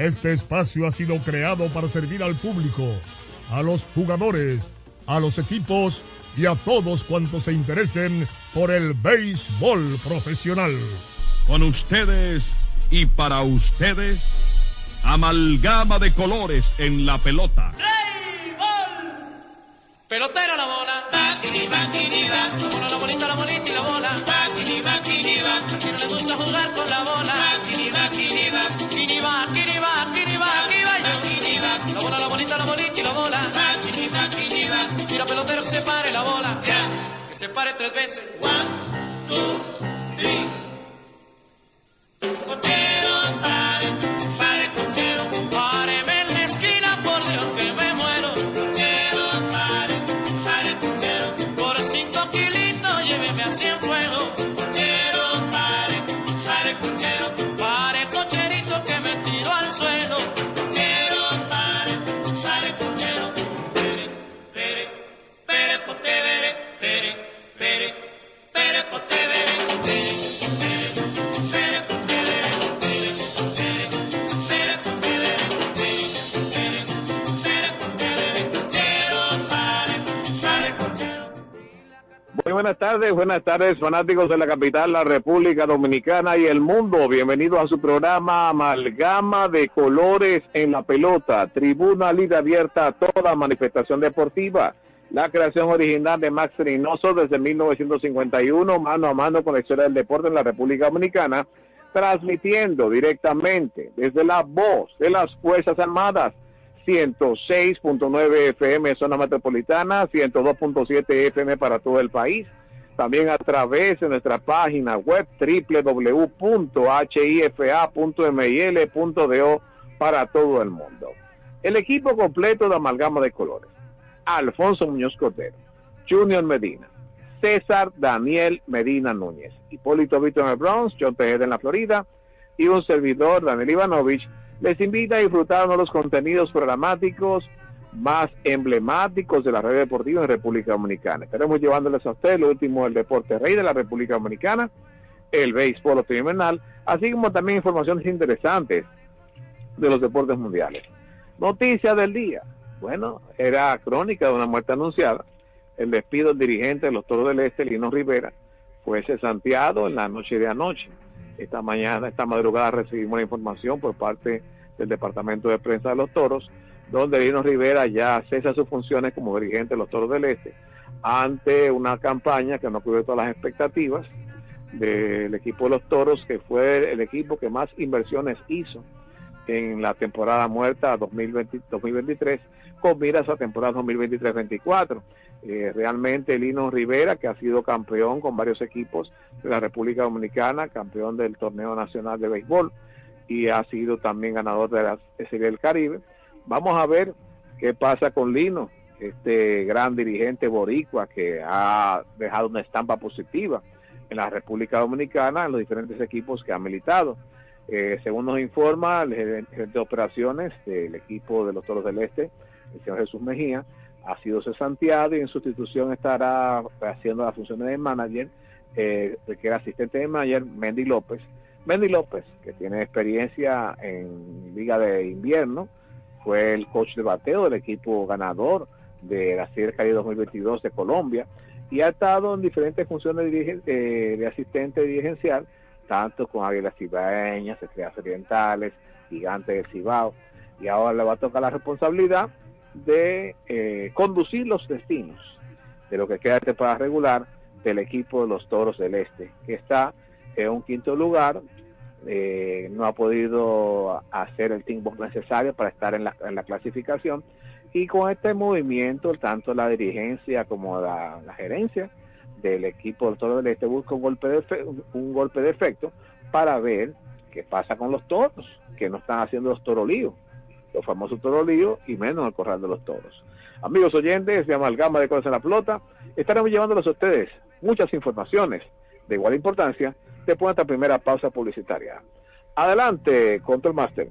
Este espacio ha sido creado para servir al público, a los jugadores, a los equipos y a todos cuantos se interesen por el béisbol profesional. Con ustedes y para ustedes, amalgama de colores en la pelota. Pelotera la bola. Bakini, bakini, va. La bola, la bolita, la bolita y la bola. Bakini, bakini, va. A quien no le gusta jugar con la bola. Bakini, bakini, va. Se pare la bola. Ya. Que se pare tres veces. One, two, three. Buenas tardes, buenas tardes fanáticos de la capital, la República Dominicana y el mundo. Bienvenidos a su programa Amalgama de Colores en la Pelota, tribuna libre abierta a toda manifestación deportiva. La creación original de Max Reynoso desde 1951, mano a mano con la historia del deporte en la República Dominicana, transmitiendo directamente desde la voz de las Fuerzas Armadas 106.9 FM zona metropolitana, 102.7 FM para todo el país. También a través de nuestra página web www.hifa.mil.do para todo el mundo. El equipo completo de amalgama de colores. Alfonso Muñoz Cotero, Junior Medina, César Daniel Medina Núñez, Hipólito Víctor en el Bronx, John Tejeda en la Florida y un servidor, Daniel Ivanovich, les invita a disfrutar de los contenidos programáticos más emblemáticos de la red deportiva en República Dominicana. Estaremos llevándoles a ustedes lo último del deporte rey de la República Dominicana, el béisbol otoño así como también informaciones interesantes de los deportes mundiales. Noticias del día. Bueno, era crónica de una muerte anunciada. El despido del dirigente de los Toros del Este, Lino Rivera, fue cesanteado en la noche de anoche. Esta mañana, esta madrugada recibimos la información por parte del Departamento de Prensa de los Toros, donde Lino Rivera ya cesa sus funciones como dirigente de los Toros del Este ante una campaña que no cubre todas las expectativas del equipo de los Toros, que fue el equipo que más inversiones hizo en la temporada muerta 2020, 2023 con miras a temporada 2023-24. Eh, realmente Lino Rivera, que ha sido campeón con varios equipos de la República Dominicana, campeón del torneo nacional de béisbol y ha sido también ganador de la Serie del Caribe. Vamos a ver qué pasa con Lino, este gran dirigente boricua que ha dejado una estampa positiva en la República Dominicana en los diferentes equipos que ha militado. Eh, según nos informa el gerente de operaciones del equipo de los Toros del Este, el señor Jesús Mejía, ha sido cesanteado y en sustitución estará haciendo las funciones de manager, eh, que era asistente de manager, Mendy López. Mendy López, que tiene experiencia en Liga de Invierno, fue el coach de bateo del equipo ganador de la Serie Caribe 2022 de Colombia y ha estado en diferentes funciones de, eh, de asistente dirigencial, tanto con Águilas Cibaeñas, Estrellas Orientales, Gigantes del Cibao, y ahora le va a tocar la responsabilidad de eh, conducir los destinos de lo que queda de temporada regular del equipo de los Toros del Este, que está en un quinto lugar, eh, no ha podido hacer el team necesario para estar en la, en la, clasificación y con este movimiento tanto la dirigencia como la, gerencia del equipo del Toro del Este busca un golpe de un golpe de efecto para ver qué pasa con los toros que no están haciendo los torolíos los famosos torolíos y menos el corral de los toros. Amigos oyentes de Amalgama de Cosas en la Flota, estaremos llevándolos a ustedes muchas informaciones de igual importancia después de esta primera pausa publicitaria. Adelante, Control Master.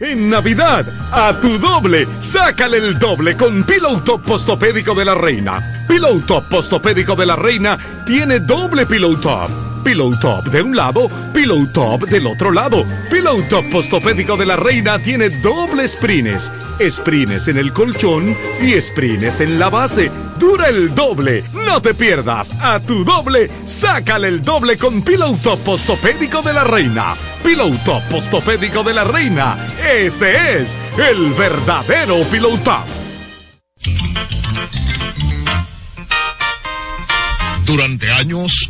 En Navidad, a tu doble, sácale el doble con Pillow Top Postopédico de la Reina. Pillow Top Postopédico de la Reina tiene doble Pillow Top Pillow Top de un lado, Pillow Top del otro lado. Pillow Top Postopédico de la Reina tiene doble sprines. Sprines en el colchón y sprines en la base. Dura el doble. No te pierdas. A tu doble, sácale el doble con Pillow Top Postopédico de la Reina. Pillow Top Postopédico de la Reina. Ese es el verdadero Pillow Top. Durante años,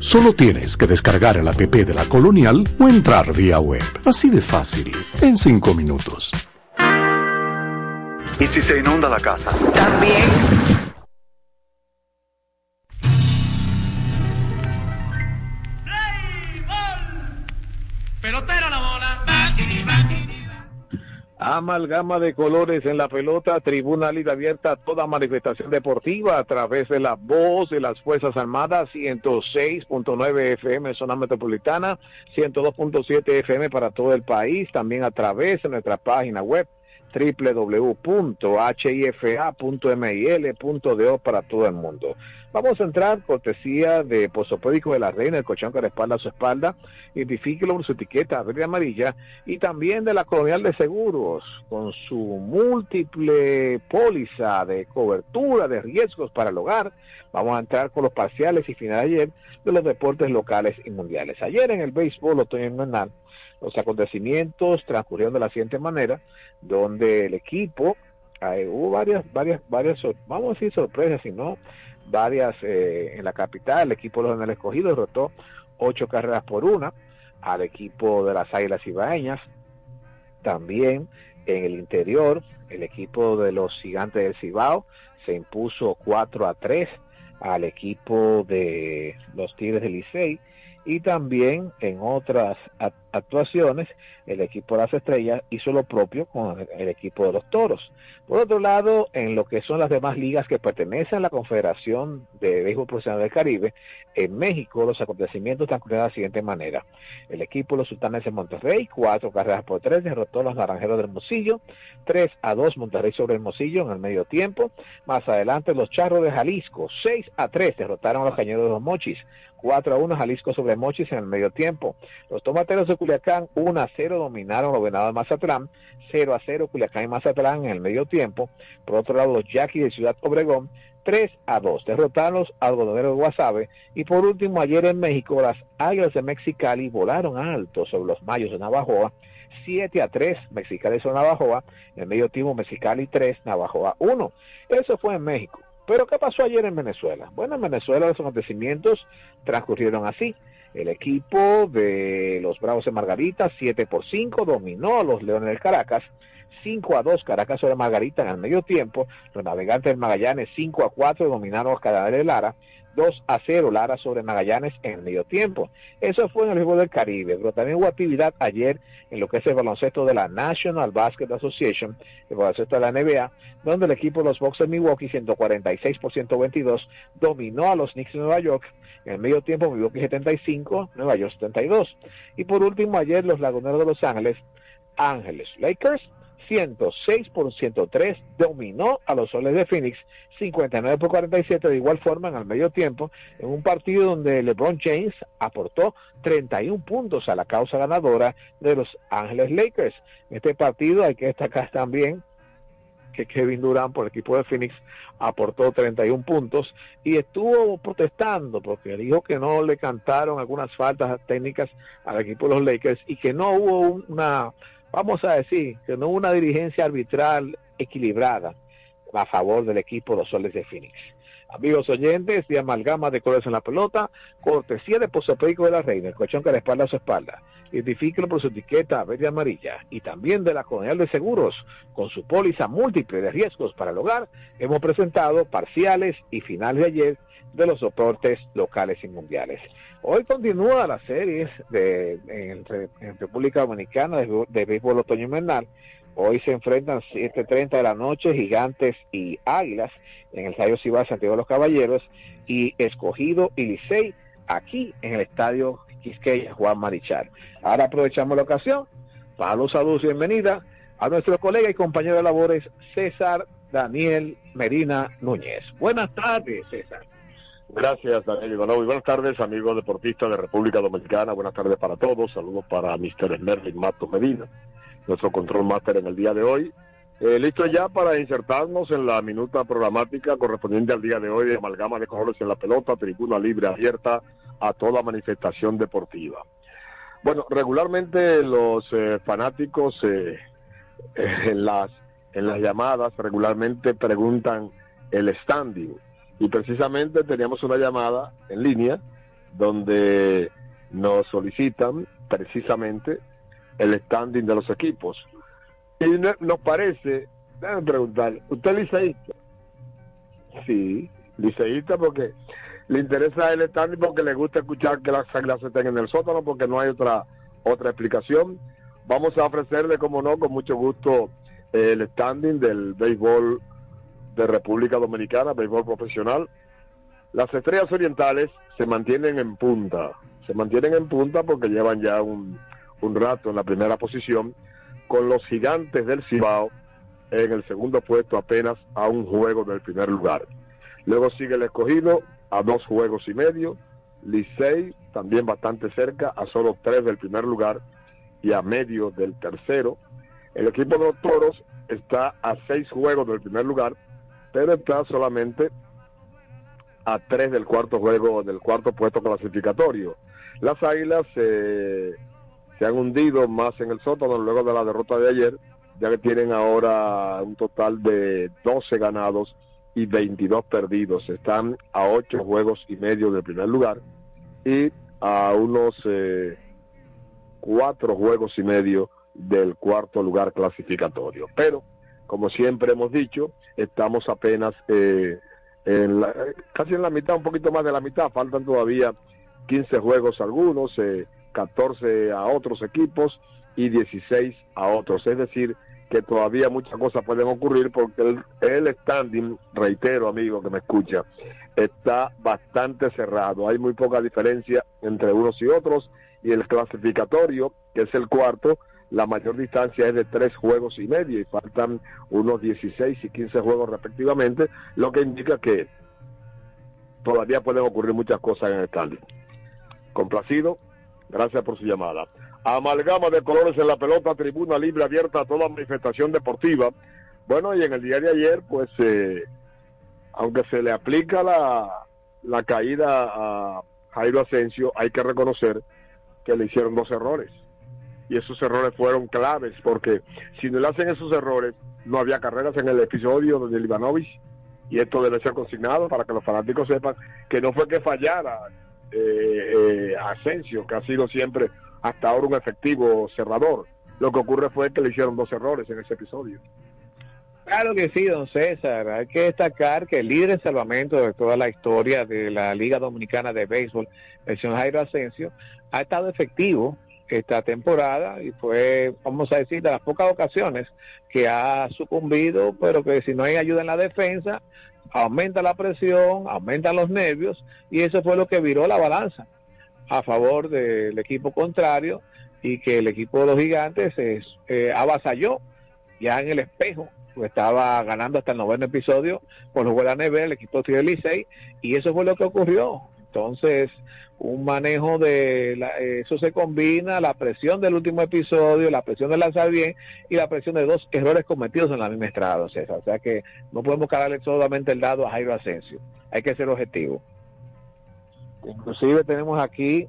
Solo tienes que descargar el app de la Colonial o entrar vía web. Así de fácil, en 5 minutos. ¿Y si se inunda la casa? También. Bola. Amalgama de colores en la pelota, tribuna libre abierta, toda manifestación deportiva a través de la voz de las Fuerzas Armadas, 106.9 FM zona metropolitana, 102.7 FM para todo el país, también a través de nuestra página web www.hifa.mil.do para todo el mundo. Vamos a entrar, cortesía de Posopédico de la Reina, el colchón que respalda a su espalda, identifíquelo por su etiqueta verde amarilla, y también de la Colonial de Seguros, con su múltiple póliza de cobertura de riesgos para el hogar. Vamos a entrar con los parciales y finales ayer de los deportes locales y mundiales. Ayer en el béisbol otoño invernal, los acontecimientos transcurrieron de la siguiente manera, donde el equipo, eh, hubo varias, varias, varias, vamos a decir sorpresas, sino varias eh, en la capital, el equipo de los del escogido derrotó ocho carreras por una al equipo de las Águilas Ibaeñas, también en el interior, el equipo de los Gigantes del Cibao se impuso 4 a 3 al equipo de los Tigres del Licey. Y también en otras actuaciones el equipo de las Estrellas hizo lo propio con el, equipo de los Toros. Por otro lado, en lo que son las demás ligas que pertenecen a la Confederación de Béisbol Profesional del Caribe, en México los acontecimientos transcurrieron de la siguiente manera. El equipo de los Sultanes de Monterrey, cuatro carreras por tres, derrotó a los Naranjeros del Hermosillo, 3 a 2 Monterrey sobre Hermosillo en el medio tiempo. Más adelante los Charros de Jalisco, 6 a 3 derrotaron a los Cañeros de los Mochis, 4 a 1 Jalisco sobre Mochis en el medio tiempo. Los Tomateros de Culiacán 1 a 0 dominaron los Venados de Mazatlán, 0 a 0 Culiacán y Mazatlán en el medio tiempo. Por otro lado los Yaquis de Ciudad Obregón 3 a 2 derrotaron los algodoneros de Guasave. Y por último ayer en México las Águilas de Mexicali volaron alto sobre los Mayos de Navajoa 7 a 3 Mexicali sobre Navajoa, en el medio tiempo Mexicali 3, Navajoa 1. Eso fue en México. Pero ¿qué pasó ayer en Venezuela? Bueno, en Venezuela los acontecimientos transcurrieron así. El equipo de los Bravos de Margarita, 7 por 5, dominó a los Leones del Caracas. 5 a 2 Caracas sobre Margarita en el medio tiempo. Los navegantes del Magallanes 5 a 4 dominaron a los Cardenales de Lara. 2 a 0 Lara sobre Magallanes en el medio tiempo. Eso fue en el fútbol del Caribe, pero también hubo actividad ayer en lo que es el baloncesto de la National Basket Association, el baloncesto de la NBA, donde el equipo de los Bucks de Milwaukee 146 por 122 dominó a los Knicks de Nueva York. En el medio tiempo Milwaukee 75, Nueva York 72. Y por último ayer los Laguneros de Los Ángeles, Ángeles Lakers 106 por 103 dominó a los Soles de Phoenix 59 por 47 de igual forma en el medio tiempo en un partido donde LeBron James aportó 31 puntos a la causa ganadora de los Ángeles Lakers. En este partido hay que destacar también que Kevin Durant por el equipo de Phoenix aportó 31 puntos y estuvo protestando porque dijo que no le cantaron algunas faltas técnicas al equipo de los Lakers y que no hubo un- una vamos a decir, que no hubo una dirigencia arbitral equilibrada a favor del equipo de los Soles de Phoenix. Amigos oyentes de Amalgama de Colores en la Pelota, cortesía de Posopeico de la Reina, el colchón que le espalda a su espalda. Identifíquelo por su etiqueta verde amarilla y también de la Colonial de Seguros, con su póliza múltiple de riesgos para el hogar, hemos presentado parciales y finales de ayer de los soportes locales y mundiales. Hoy continúa la serie de, en, en República Dominicana de, de béisbol otoño invernal. Hoy se enfrentan 7.30 de la noche Gigantes y Águilas en el Estadio Ciudad Santiago de los Caballeros y Escogido y Licey aquí en el Estadio Quisqueya Juan Marichal. Ahora aprovechamos la ocasión para los saludos y bienvenida a nuestro colega y compañero de labores César Daniel Medina Núñez. Buenas tardes, César. Gracias, Daniel Ivanov. Y buenas tardes, amigos deportistas de República Dominicana. Buenas tardes para todos. Saludos para Mr. Merlin Matos Medina, nuestro control máster en el día de hoy. Eh, listo ya para insertarnos en la minuta programática correspondiente al día de hoy de amalgama de colores en la pelota, tribuna libre abierta a toda manifestación deportiva. Bueno, regularmente los eh, fanáticos eh, en las en las llamadas regularmente preguntan el standing y precisamente teníamos una llamada en línea donde nos solicitan precisamente el standing de los equipos. Y no- nos parece déjame preguntar, ¿usted es liceísta? Sí, liceísta porque le interesa el standing porque le gusta escuchar que las águilas estén en el sótano porque no hay otra otra explicación. Vamos a ofrecerle, como no, con mucho gusto el standing del béisbol de República Dominicana, béisbol profesional. Las estrellas orientales se mantienen en punta, se mantienen en punta porque llevan ya un, un rato en la primera posición, con los gigantes del Cibao en el segundo puesto apenas a un juego del primer lugar. Luego sigue el escogido a dos juegos y medio, Licey también bastante cerca, a solo tres del primer lugar y a medio del tercero. El equipo de los toros está a seis juegos del primer lugar, pero está solamente a tres del cuarto juego, del cuarto puesto clasificatorio. Las águilas eh, se han hundido más en el sótano luego de la derrota de ayer, ya que tienen ahora un total de 12 ganados y 22 perdidos. Están a 8 juegos y medio del primer lugar y a unos eh, 4 juegos y medio del cuarto lugar clasificatorio. Pero, como siempre hemos dicho, estamos apenas eh, en la, casi en la mitad, un poquito más de la mitad. Faltan todavía 15 juegos algunos, eh, 14 a otros equipos y 16 a otros. Es decir, que todavía muchas cosas pueden ocurrir porque el, el standing, reitero amigo que me escucha, está bastante cerrado. Hay muy poca diferencia entre unos y otros y el clasificatorio, que es el cuarto, la mayor distancia es de tres juegos y medio y faltan unos 16 y 15 juegos respectivamente, lo que indica que todavía pueden ocurrir muchas cosas en el standing. Complacido, gracias por su llamada. Amalgama de colores en la pelota, tribuna libre abierta a toda manifestación deportiva. Bueno, y en el día de ayer, pues, eh, aunque se le aplica la, la caída a Jairo Asensio, hay que reconocer que le hicieron dos errores. Y esos errores fueron claves, porque si no le hacen esos errores, no había carreras en el episodio de Livanovich. Y esto debe ser consignado para que los fanáticos sepan que no fue que fallara eh, eh, Asensio, que ha sido siempre hasta ahora un efectivo cerrador. Lo que ocurre fue que le hicieron dos errores en ese episodio. Claro que sí, don César. Hay que destacar que el líder en salvamento de toda la historia de la Liga Dominicana de Béisbol, el señor Jairo Asensio, ha estado efectivo esta temporada y fue, vamos a decir, de las pocas ocasiones que ha sucumbido, pero que si no hay ayuda en la defensa, aumenta la presión, aumentan los nervios y eso fue lo que viró la balanza a favor del equipo contrario y que el equipo de los gigantes eh, avasalló ya en el espejo. Estaba ganando hasta el noveno episodio jugó la nevera el equipo de Licey y eso fue lo que ocurrió. Entonces un manejo de la, eso se combina la presión del último episodio la presión de lanzar bien y la presión de dos errores cometidos en la misma estrada o sea, o sea que no podemos cargarle solamente el dado a Jairo Asensio. Hay que ser objetivo. Inclusive tenemos aquí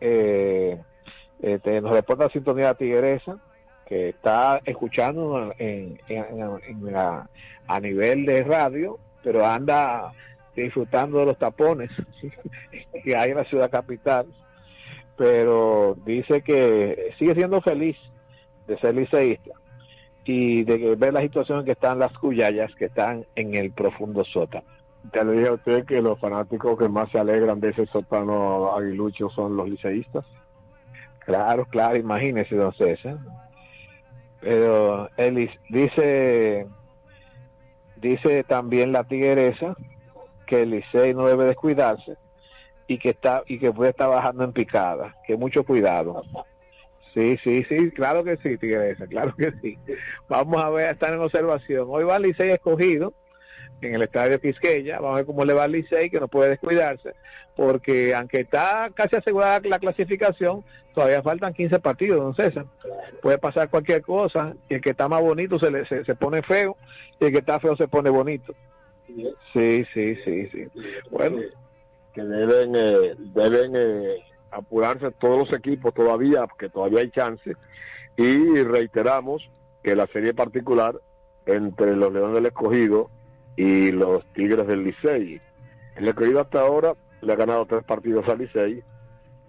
eh, eh, nos reporta sintonía tigresa que está escuchando en, en, en la, a nivel de radio pero anda disfrutando de los tapones que hay en la ciudad capital pero dice que sigue siendo feliz de ser liceísta y de ver la situación en que están las cuyayas que están en el profundo sótano ya le dije a usted que los fanáticos que más se alegran de ese sótano aguilucho son los liceístas. Claro, claro, imagínese, don César. Pero él dice, dice también la tigresa que el Licey no debe descuidarse y que está y que puede estar bajando en picada, que mucho cuidado. Sí, sí, sí, claro que sí, tigresa, claro que sí. Vamos a ver, estar en observación. Hoy va el Licey escogido en el estadio Quisqueya. Vamos a ver cómo le va al Licey, que no puede descuidarse, porque aunque está casi asegurada la clasificación, todavía faltan 15 partidos, don César. Puede pasar cualquier cosa, y el que está más bonito se, le, se, se pone feo, y el que está feo se pone bonito. Sí, sí, sí, sí. Bueno. Que deben, eh, deben eh, apurarse todos los equipos todavía, porque todavía hay chance, y reiteramos que la serie particular entre los Leones del Escogido y los Tigres del Licey. El escogido hasta ahora le ha ganado tres partidos al Licey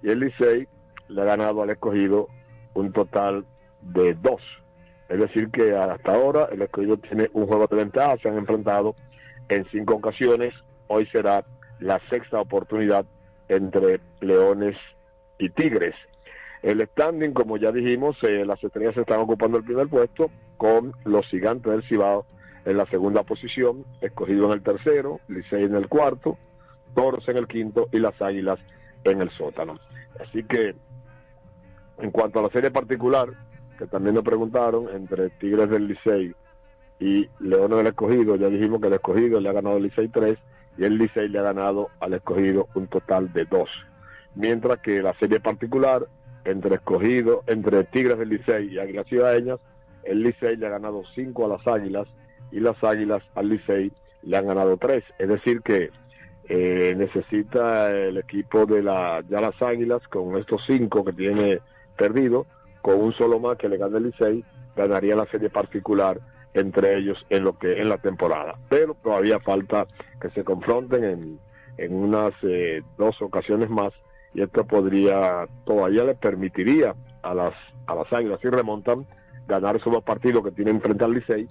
y el Licey le ha ganado al escogido un total de dos. Es decir, que hasta ahora el escogido tiene un juego de ventaja, se han enfrentado en cinco ocasiones, hoy será la sexta oportunidad entre Leones y Tigres. El standing, como ya dijimos, eh, las estrellas están ocupando el primer puesto con los gigantes del Cibao en la segunda posición, escogido en el tercero, Licey en el cuarto, Toros en el quinto y las Águilas en el sótano. Así que, en cuanto a la serie particular, que también nos preguntaron, entre Tigres del Licey y Leones del Escogido, ya dijimos que el Escogido le ha ganado al Licey 3 y el Licey le ha ganado al Escogido un total de 2. Mientras que la serie particular, entre Escogido, entre Tigres del Licey y Águilas Ciudadeñas, el Licey le ha ganado 5 a las Águilas y las Águilas al Licey le han ganado 3. Es decir que eh, necesita el equipo de la, ya las Águilas con estos 5 que tiene perdido, con un solo más que le gane el Licey, ganaría la serie particular entre ellos en lo que en la temporada. Pero todavía falta que se confronten en, en unas eh, dos ocasiones más y esto podría todavía le permitiría a las a las Águilas si remontan ganar esos dos partidos que tienen frente al Licey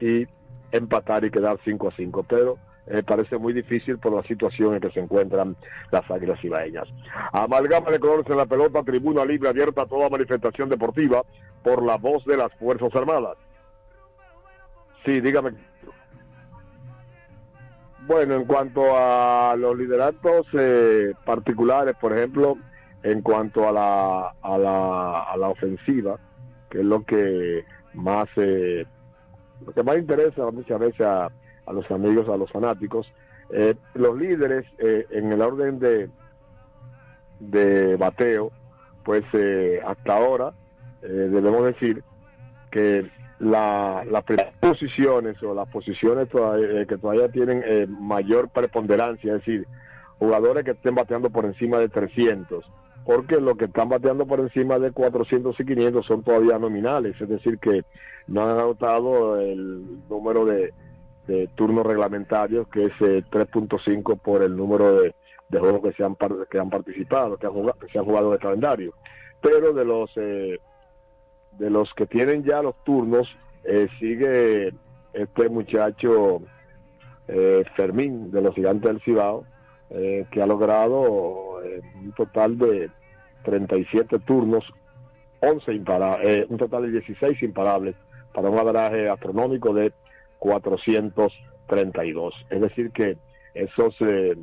y empatar y quedar 5 a 5, pero eh, parece muy difícil por la situación en que se encuentran las Águilas Ibaeñas. Amalgama de colores en la pelota, tribuna libre abierta a toda manifestación deportiva por la voz de las Fuerzas Armadas. Sí, dígame. Bueno, en cuanto a los lideratos eh, particulares, por ejemplo, en cuanto a la, a la, a la ofensiva, que es lo que más eh, lo que más interesa muchas veces a, a los amigos, a los fanáticos, eh, los líderes eh, en el orden de, de bateo, pues eh, hasta ahora debemos decir que la, las primeras posiciones o las posiciones todavía- eh, que todavía tienen eh, mayor preponderancia, es decir, jugadores que estén bateando por encima de 300, porque los que están bateando por encima de 400 y 500 son todavía nominales, es decir, que no han anotado el número de, de turnos reglamentarios, que es eh, 3.5 por el número de, de juegos que se han que han participado, que han jugado, que se han jugado de calendario. Pero de los eh, de los que tienen ya los turnos, eh, sigue este muchacho eh, Fermín de los Gigantes del Cibao, eh, que ha logrado eh, un total de 37 turnos, 11 imparables, un total de 16 imparables, para un average astronómico de 432. Es decir, que esos, eh,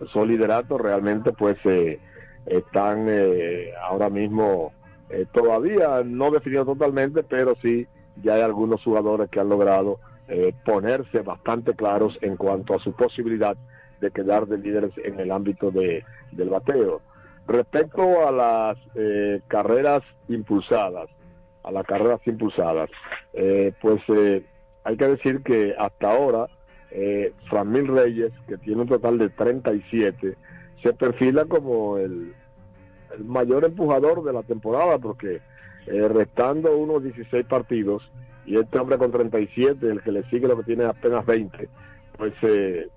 esos lideratos realmente pues eh, están eh, ahora mismo eh, todavía no definidos totalmente, pero sí ya hay algunos jugadores que han logrado eh, ponerse bastante claros en cuanto a su posibilidad de quedar de líderes en el ámbito de, del bateo. Respecto a las eh, carreras impulsadas, a las carreras impulsadas, eh, pues eh, hay que decir que hasta ahora eh, Framil Reyes, que tiene un total de 37, se perfila como el, el mayor empujador de la temporada porque eh, restando unos 16 partidos y este hombre con 37, el que le sigue lo que tiene apenas 20, pues eh,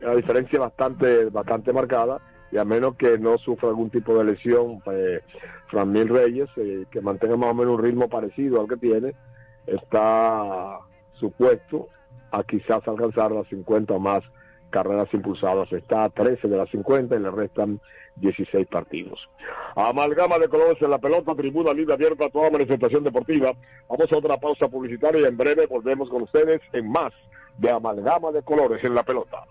la diferencia bastante, bastante marcada y a menos que no sufra algún tipo de lesión, pues Framil Reyes, eh, que mantenga más o menos un ritmo parecido al que tiene, está supuesto a quizás alcanzar las 50 o más carreras impulsadas. Está a 13 de las 50 y le restan 16 partidos. Amalgama de colores en la pelota, tribuna libre abierta a toda manifestación deportiva. Vamos a otra pausa publicitaria y en breve volvemos con ustedes en más de Amalgama de colores en la pelota.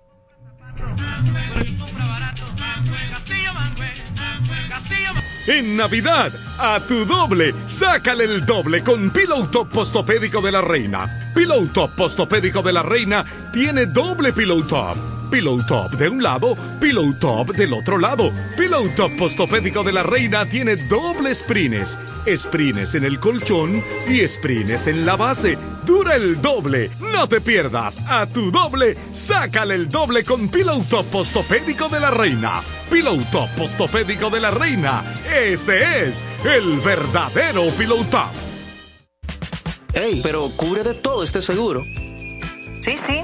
En Navidad, a tu doble, sácale el doble con Pillow Top Postopédico de la Reina. Pillow Top Postopédico de la Reina tiene doble Pillow Top. Pillow Top de un lado, Pillow Top del otro lado. Pillow Top Postopédico de la Reina tiene doble sprines. Sprines en el colchón y sprines en la base. Dura el doble. No te pierdas. A tu doble, sácale el doble con Pillow Top Postopédico de la Reina. Pillow Top Postopédico de la Reina. Ese es el verdadero Pillow Top. Ey, pero cubre de todo este seguro. Sí, sí,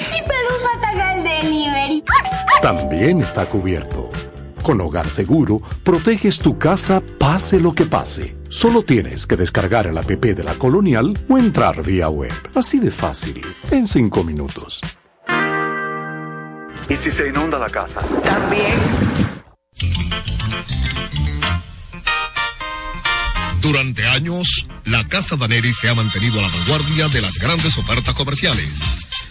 ¿Y si Pelusa ataca el delivery? También está cubierto. Con Hogar Seguro, proteges tu casa pase lo que pase. Solo tienes que descargar el app de la Colonial o entrar vía web. Así de fácil, en 5 minutos. ¿Y si se inunda la casa? También. Durante años, la Casa Daneri se ha mantenido a la vanguardia de las grandes ofertas comerciales.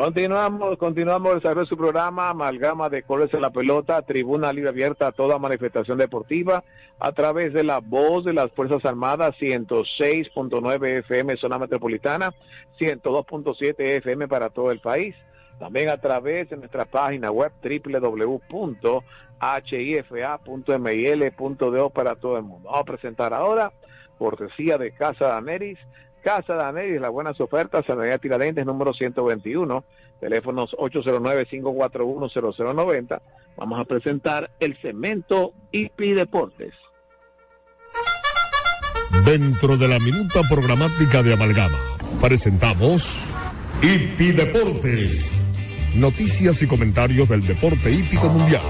Continuamos, continuamos el desarrollo de su programa, amalgama de colores en la pelota, tribuna libre abierta a toda manifestación deportiva a través de la voz de las Fuerzas Armadas, 106.9 FM zona metropolitana, 102.7 FM para todo el país. También a través de nuestra página web www.hifa.mil.do para todo el mundo. Vamos a presentar ahora, cortesía de Casa Daneris, Casa Daneris, las buenas ofertas, en la Tiradentes número 121, teléfonos 809-541-0090. Vamos a presentar el cemento IP Deportes. Dentro de la minuta programática de Amalgama, presentamos Hipi Deportes. Noticias y comentarios del deporte hípico mundial.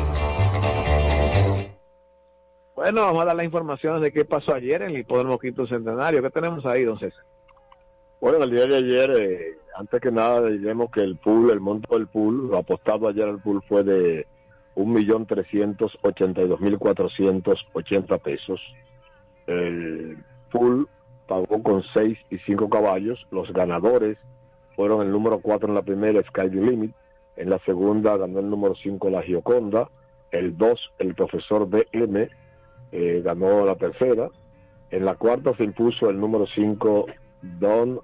Bueno, vamos a dar las informaciones de qué pasó ayer en el Hipódromo Quinto Centenario. ¿Qué tenemos ahí, don César? Bueno, el día de ayer, eh, antes que nada, diremos que el pool, el monto del pool, lo apostado ayer al pool fue de 1.382.480 pesos. El pool pagó con 6 y 5 caballos. Los ganadores fueron el número 4 en la primera, Sky the Limit. En la segunda ganó el número 5, la Gioconda. El 2, el profesor BM, eh, ganó la tercera. En la cuarta se impuso el número 5, Don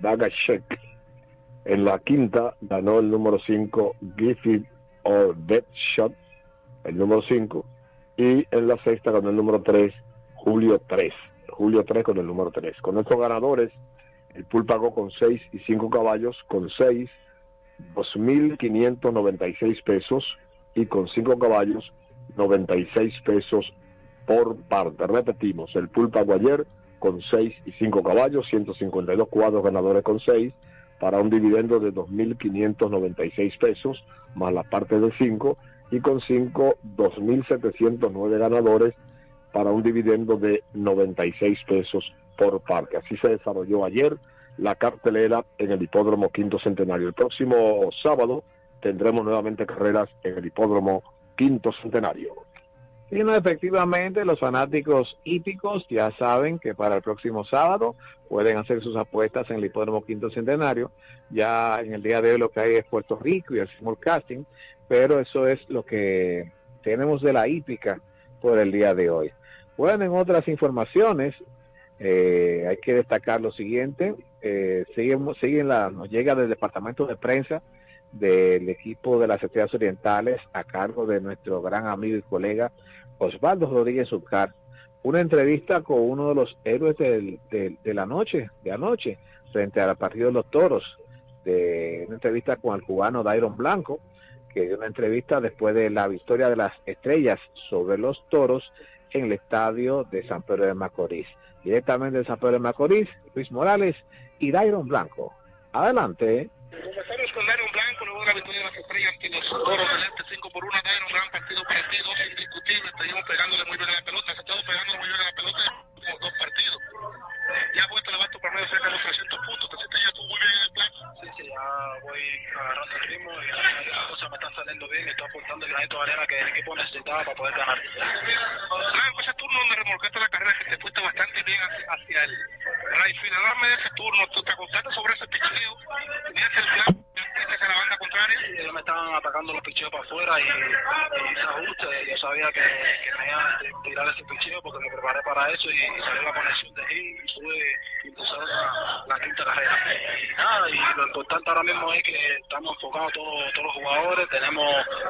Dagashek. En la quinta ganó el número 5, Giffy or Dead Shot, el número 5. Y en la sexta ganó el número 3, Julio 3. Julio 3 con el número 3. Con estos ganadores, el pool pagó con 6 y 5 caballos, con 6, 2.596 pesos y con 5 caballos, 96 pesos por parte. Repetimos, el pool pagó ayer con 6 y 5 caballos, 152 cuadros ganadores con 6, para un dividendo de 2.596 pesos, más la parte de 5, y con 5, 2.709 ganadores, para un dividendo de 96 pesos por parte. Así se desarrolló ayer la cartelera en el Hipódromo Quinto Centenario. El próximo sábado tendremos nuevamente carreras en el Hipódromo Quinto Centenario. Y no, efectivamente, los fanáticos hípicos ya saben que para el próximo sábado pueden hacer sus apuestas en el Hipódromo Quinto Centenario. Ya en el día de hoy lo que hay es Puerto Rico y el Casting, pero eso es lo que tenemos de la hípica por el día de hoy. Bueno, en otras informaciones, eh, hay que destacar lo siguiente. Eh, siguen la, nos llega del departamento de prensa del equipo de las estrellas orientales a cargo de nuestro gran amigo y colega Osvaldo Rodríguez Zucar, una entrevista con uno de los héroes de la noche, de anoche, frente al partido de los toros, de una entrevista con el cubano Dairon Blanco, que dio una entrevista después de la victoria de las estrellas sobre los toros en el estadio de San Pedro de Macorís. Directamente de San Pedro de Macorís, Luis Morales y Dairon Blanco. Adelante. Con Blanco, digan que 5 por 1 era un gran partido para ti, indiscutibles, seguimos pegándole muy bien a la pelota, se estado pegando muy bien a la pelota como dos partidos. Ya vuelta la basto para medio cerca de los 300 puntos, entonces ya estuvo muy bien en el plan. Sí, sí, ya voy agarrando el ritmo y las cosas me están saliendo bien y estoy apuntando el granito de arena que el equipo necesitaba para poder ganar. Ah, pues ese turno donde remolcaste la carrera que te fuiste bastante bien hacia, hacia el right de ese turno, tú te contaste sobre ese picheo, tenías el plan a la banda contraria. Sí, ellos me estaban atacando los picheos para afuera y, y se ajuste. Yo sabía que, que me iban a tirar ese picheo porque me preparé para eso y, y salió la conexión de Gil y sube y la, la quinta carrera. Y nada, y lo importante ahora mismo es que estamos enfocados todos, todos los jugadores, tenemos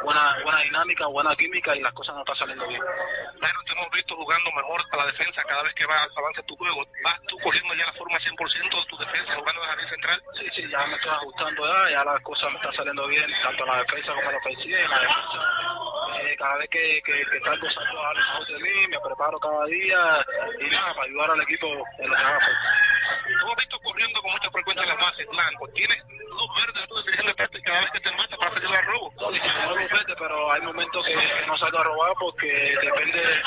buena, buena dinámica, buena química y las cosas nos están saliendo bien. Bueno, te hemos visto jugando mejor a la defensa cada vez que va avanza tu juego. ¿Vas tú cogiendo ya la forma 100% de tu defensa jugando de jardín central? Sí, sí, ya me estoy ajustando ya, ya las cosas me están saliendo bien, tanto en la defensa como en la ofensiva. En la defensa, eh, cada vez que, que, que salgo, salgo a mejor de mí, me preparo cada día y nada, para ayudar al equipo en lo que mucha frecuencia en las bases, Blanco. Tienes dos verdes, tú decides de cada vez que te mata para hacer el robo. No, lo vete, pero hay momentos que, que no salgo a robar porque depende el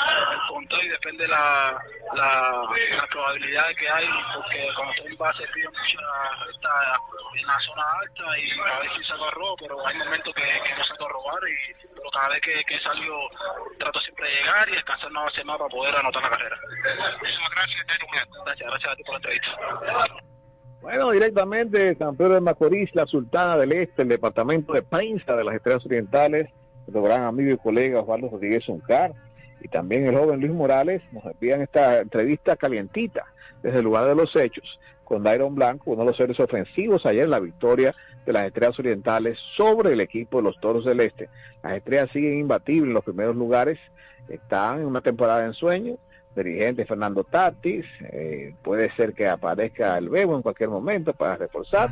control y depende la, la, la probabilidad que hay, porque cuando estoy en base pido mucha recta en la zona alta y a veces salgo a robo, pero hay momentos que, que no salgo a robar y pero cada vez que, que salgo trato siempre de llegar y descansar una base más para poder anotar la carrera. Muchísimas gracias, Gracias, gracias a ti por la entrevista. Bueno, directamente de San Pedro de Macorís, la Sultana del Este, el departamento de prensa de las Estrellas Orientales, nuestro gran amigo y colega Osvaldo Rodríguez Uncar y también el joven Luis Morales nos envían esta entrevista calientita desde el lugar de los hechos con Dairon Blanco, uno de los seres ofensivos ayer en la victoria de las Estrellas Orientales sobre el equipo de los Toros del Este. Las Estrellas siguen imbatibles en los primeros lugares, están en una temporada de ensueño, dirigente Fernando Tatis, eh, puede ser que aparezca el Bebo en cualquier momento para reforzar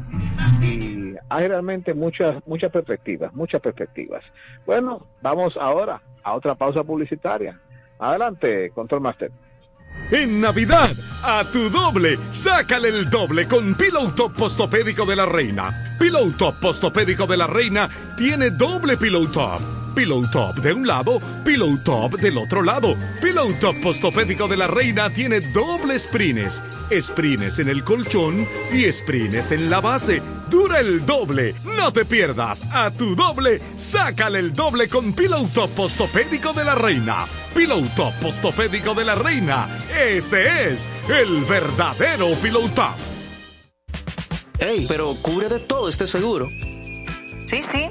y hay realmente muchas muchas perspectivas, muchas perspectivas. Bueno, vamos ahora a otra pausa publicitaria. Adelante, Control Master. En Navidad, a tu doble, sácale el doble con Pillow Top Postopédico de la Reina. Pillow Top Postopédico de la Reina tiene doble Pillow Top. Pillow Top de un lado, Pillow Top del otro lado. Pillow Top Postopédico de la Reina tiene doble sprines. Sprines en el colchón y sprines en la base. Dura el doble. No te pierdas. A tu doble, sácale el doble con Pillow Top Postopédico de la Reina. Pillow Top Postopédico de la Reina. Ese es el verdadero Pillow Top. Ey, pero cubre de todo este seguro. Sí, sí,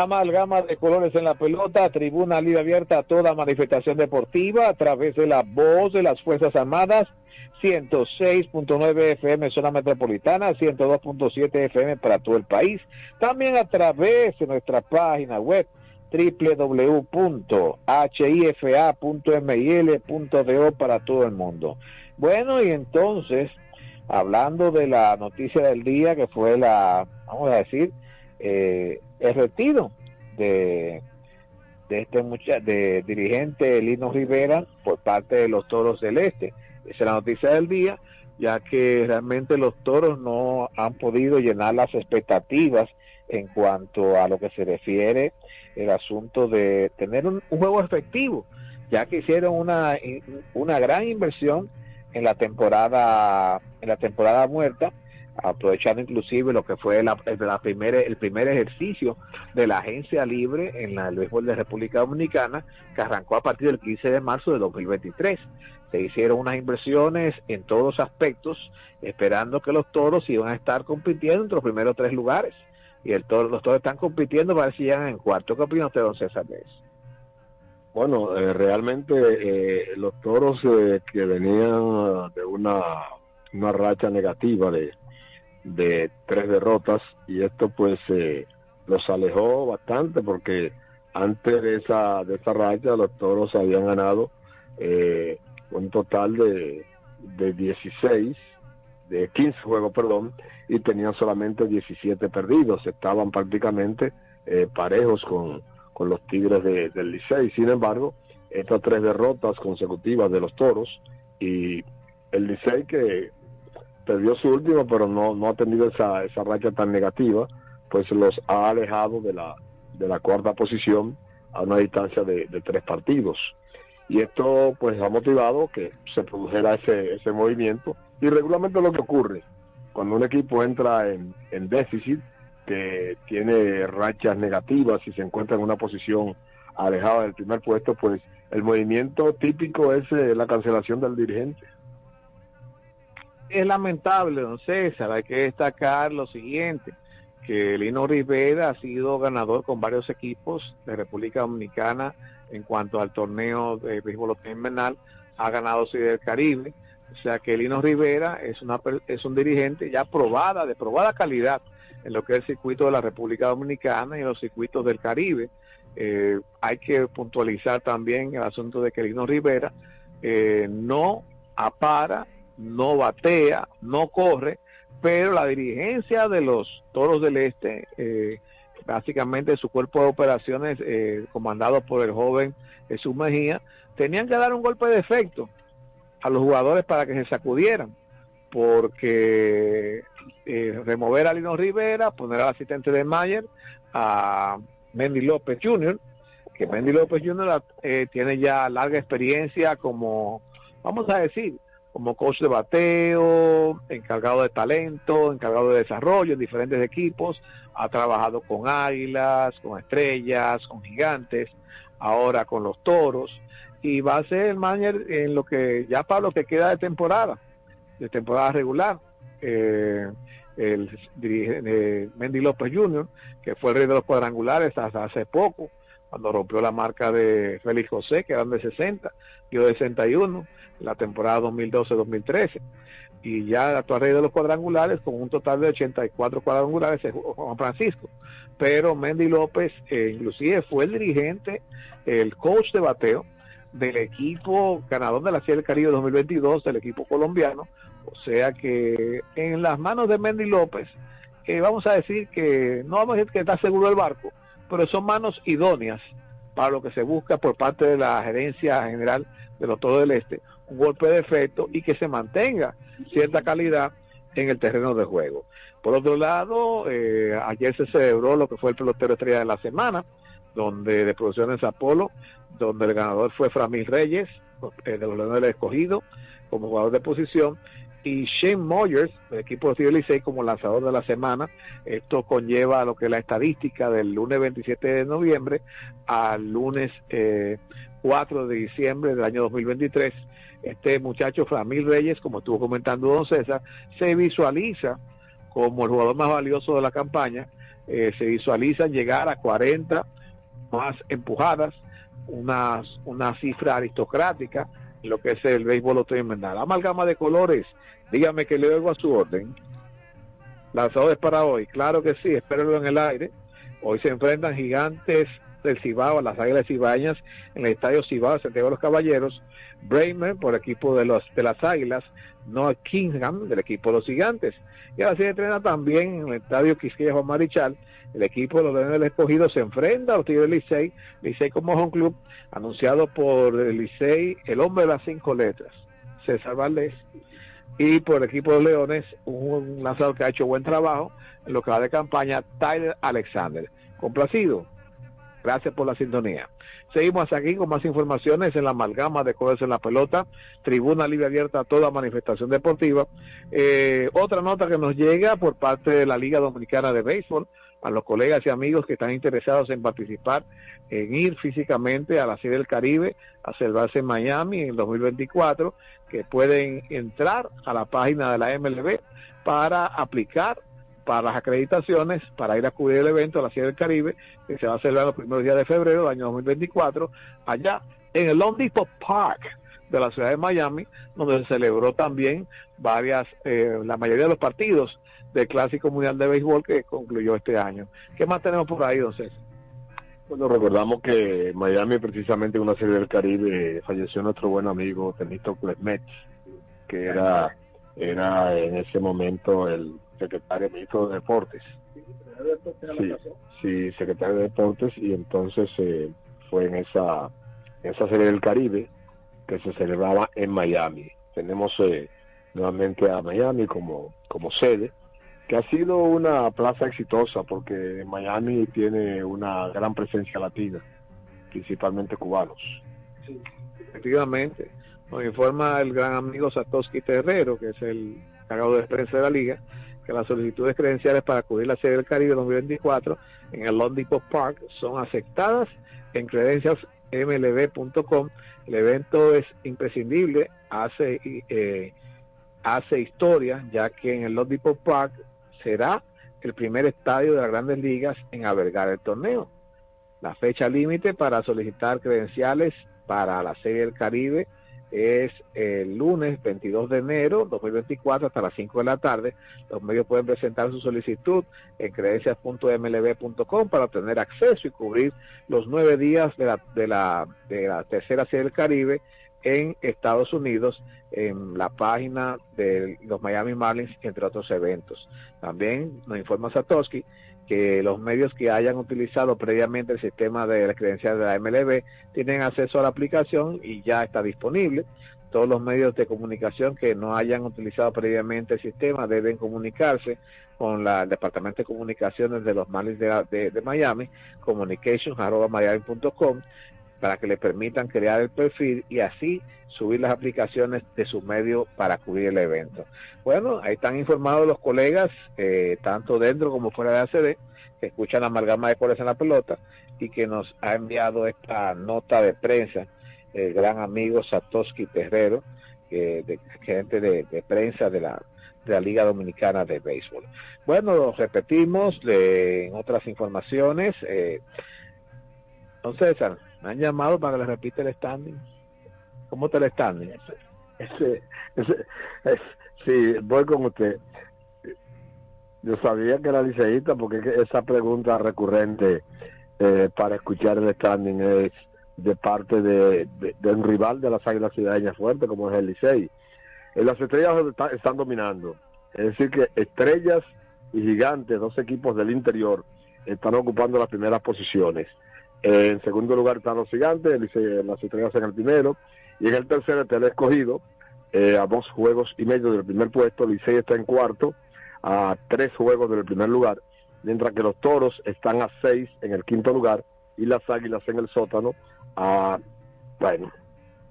Amalgama de colores en la pelota, tribuna libre abierta a toda manifestación deportiva a través de la voz de las Fuerzas Armadas, 106.9 FM zona metropolitana, 102.7 FM para todo el país. También a través de nuestra página web www.hifa.mil.do para todo el mundo. Bueno, y entonces, hablando de la noticia del día que fue la, vamos a decir, eh, el retiro de, de este mucha, de dirigente Lino Rivera por parte de los Toros del Este. Esa es la noticia del día, ya que realmente los Toros no han podido llenar las expectativas en cuanto a lo que se refiere el asunto de tener un, un juego efectivo, ya que hicieron una, una gran inversión en la temporada en la temporada muerta aprovechando inclusive lo que fue la, primera, el primer ejercicio de la agencia libre en la, el béisbol de República Dominicana, que arrancó a partir del 15 de marzo de 2023. Se hicieron unas inversiones en todos los aspectos, esperando que los toros iban a estar compitiendo entre los primeros tres lugares. Y el toro, los toros están compitiendo para ver si llegan en cuarto. ¿Qué opina usted, don César? Bueno, eh, realmente eh, los toros eh, que venían de una, una racha negativa de, de tres derrotas y esto pues eh, los alejó bastante porque antes de esa de esa racha los toros habían ganado eh, un total de, de 16 de 15 juegos perdón y tenían solamente 17 perdidos. Estaban prácticamente eh, parejos con, con los tigres de, del Licey. Sin embargo estas tres derrotas consecutivas de los toros y el Licey que perdió su último, pero no, no ha tenido esa, esa racha tan negativa, pues los ha alejado de la, de la cuarta posición a una distancia de, tres partidos. Y esto pues ha motivado que se produjera ese, ese movimiento. Y regularmente lo que ocurre, cuando un equipo entra en, en déficit, que tiene rachas negativas y se encuentra en una posición alejada del primer puesto, pues el movimiento típico es eh, la cancelación del dirigente es lamentable, don César, hay que destacar lo siguiente, que Lino Rivera ha sido ganador con varios equipos de República Dominicana en cuanto al torneo de béisbol invernal, ha ganado Serie del Caribe, o sea que Lino Rivera es, una, es un dirigente ya probada, de probada calidad en lo que es el circuito de la República Dominicana y en los circuitos del Caribe. Eh, hay que puntualizar también el asunto de que Lino Rivera eh, no apara no batea, no corre, pero la dirigencia de los Toros del Este, eh, básicamente su cuerpo de operaciones eh, comandado por el joven Jesús Mejía, tenían que dar un golpe de efecto a los jugadores para que se sacudieran, porque eh, remover a Lino Rivera, poner al asistente de Mayer, a Mendy López Jr., que Mendy López Jr. Eh, tiene ya larga experiencia como, vamos a decir, como coach de bateo, encargado de talento, encargado de desarrollo en diferentes equipos, ha trabajado con águilas, con estrellas, con gigantes, ahora con los toros, y va a ser el manager en lo que ya para lo que queda de temporada, de temporada regular. Eh, el dirige, Mendy López Jr., que fue el rey de los cuadrangulares hasta hace poco, cuando rompió la marca de Félix José, que eran de 60, dio de 61 la temporada 2012-2013. Y ya el actual rey de los cuadrangulares con un total de 84 cuadrangulares es Juan Francisco. Pero Mendy López eh, inclusive fue el dirigente, el coach de bateo del equipo ganador de la Serie del Caribe 2022, del equipo colombiano. O sea que en las manos de Mendy López, eh, vamos a decir que no vamos a decir que está seguro el barco, pero son manos idóneas para lo que se busca por parte de la gerencia general de los Toros del Este, un golpe de efecto y que se mantenga cierta calidad en el terreno de juego. Por otro lado, eh, ayer se celebró lo que fue el pelotero estrella de la semana, donde de Producciones Apolo, donde el ganador fue Framil Reyes, eh, de los Leones del Escogido, como jugador de posición, y Shane Moyers, del equipo de Licey, como lanzador de la semana. Esto conlleva lo que es la estadística del lunes 27 de noviembre al lunes eh, 4 de diciembre del año 2023 este muchacho Framil Reyes, como estuvo comentando don César, se visualiza como el jugador más valioso de la campaña. Eh, se visualizan llegar a 40 más empujadas, una, una cifra aristocrática lo que es el béisbol otoño-invernal. Amalgama de colores, dígame que le oigo a su orden. Lanzadores para hoy, claro que sí, espérenlo en el aire. Hoy se enfrentan gigantes del Cibao, las Águilas Cibaeñas, en el Estadio Cibao Santiago de los Caballeros. Bremer por equipo de los de las Águilas, Noah Kingham del equipo de los Gigantes. Y ahora se entrena también en el Estadio Quisqueya Juan Marichal. El equipo de los Leones del Escogido se enfrenta a los Tigres del Licey, Licey como home club, anunciado por el Licey, el hombre de las cinco letras, César Valdés, y por el equipo de Leones, un lanzador que ha hecho buen trabajo en lo que va de campaña, Tyler Alexander. Complacido. Gracias por la sintonía. Seguimos aquí con más informaciones en la amalgama de colores en la pelota, tribuna libre abierta a toda manifestación deportiva. Eh, otra nota que nos llega por parte de la Liga Dominicana de Béisbol, a los colegas y amigos que están interesados en participar, en ir físicamente a la Serie del Caribe, a celebrarse en Miami en el 2024, que pueden entrar a la página de la MLB para aplicar para las acreditaciones, para ir a cubrir el evento de la Serie del Caribe, que se va a celebrar los primeros días de febrero del año 2024, allá en el Long Depot Park de la ciudad de Miami, donde se celebró también varias, eh, la mayoría de los partidos del Clásico Mundial de Béisbol que concluyó este año. ¿Qué más tenemos por ahí, don César? Bueno, recordamos que Miami, precisamente en una serie del Caribe, falleció nuestro buen amigo Temístocles Metz, que era, era en ese momento el secretario ministro de Deportes. Sí, sí, secretario de Deportes, y entonces eh, fue en esa, en esa serie del Caribe que se celebraba en Miami. Tenemos eh, nuevamente a Miami como, como sede, que ha sido una plaza exitosa porque Miami tiene una gran presencia latina, principalmente cubanos. Efectivamente. Nos informa el gran amigo Satoshi Terrero, que es el cargado de prensa de la liga, que las solicitudes credenciales para acudir a la serie del Caribe 2024 en el London Park son aceptadas en credenciasmlb.com. El evento es imprescindible, hace, eh, hace historia, ya que en el London Park será el primer estadio de las grandes ligas en albergar el torneo. La fecha límite para solicitar credenciales para la Serie del Caribe es el lunes 22 de enero 2024 hasta las 5 de la tarde. Los medios pueden presentar su solicitud en credencias.mlb.com para obtener acceso y cubrir los nueve días de la, de la, de la tercera serie del Caribe en Estados Unidos en la página de los Miami Marlins, entre otros eventos. También nos informa Satoshi que los medios que hayan utilizado previamente el sistema de la credencial de la MLB tienen acceso a la aplicación y ya está disponible. Todos los medios de comunicación que no hayan utilizado previamente el sistema deben comunicarse con el Departamento de Comunicaciones de los Marlins de, de, de Miami, communications.miami.com, para que le permitan crear el perfil y así subir las aplicaciones de sus medios para cubrir el evento. Bueno, ahí están informados los colegas, eh, tanto dentro como fuera de ACD, que escuchan la amalgama de colores en la pelota y que nos ha enviado esta nota de prensa el gran amigo Satoshi Terrero, eh, de, gerente de, prensa de la, de la Liga Dominicana de Béisbol. Bueno, repetimos en otras informaciones. Eh, don me han llamado para que les repite el standing. ¿Cómo está el standing? Ese, ese, ese, sí, voy con usted. Yo sabía que era liceísta porque esa pregunta recurrente eh, para escuchar el standing es de parte de, un rival de las Águilas Ciudadeñas fuerte como es el Licey. Eh, las estrellas están dominando. Es decir, que estrellas y gigantes, dos equipos del interior, están ocupando las primeras posiciones. Eh, en segundo lugar están los gigantes, el Licey, las estrellas en el primero, y en el tercero está el escogido, eh, a dos juegos y medio del primer puesto, Licey está en cuarto, a tres juegos del primer lugar, mientras que los toros están a seis en el quinto lugar y las águilas en el sótano a, bueno,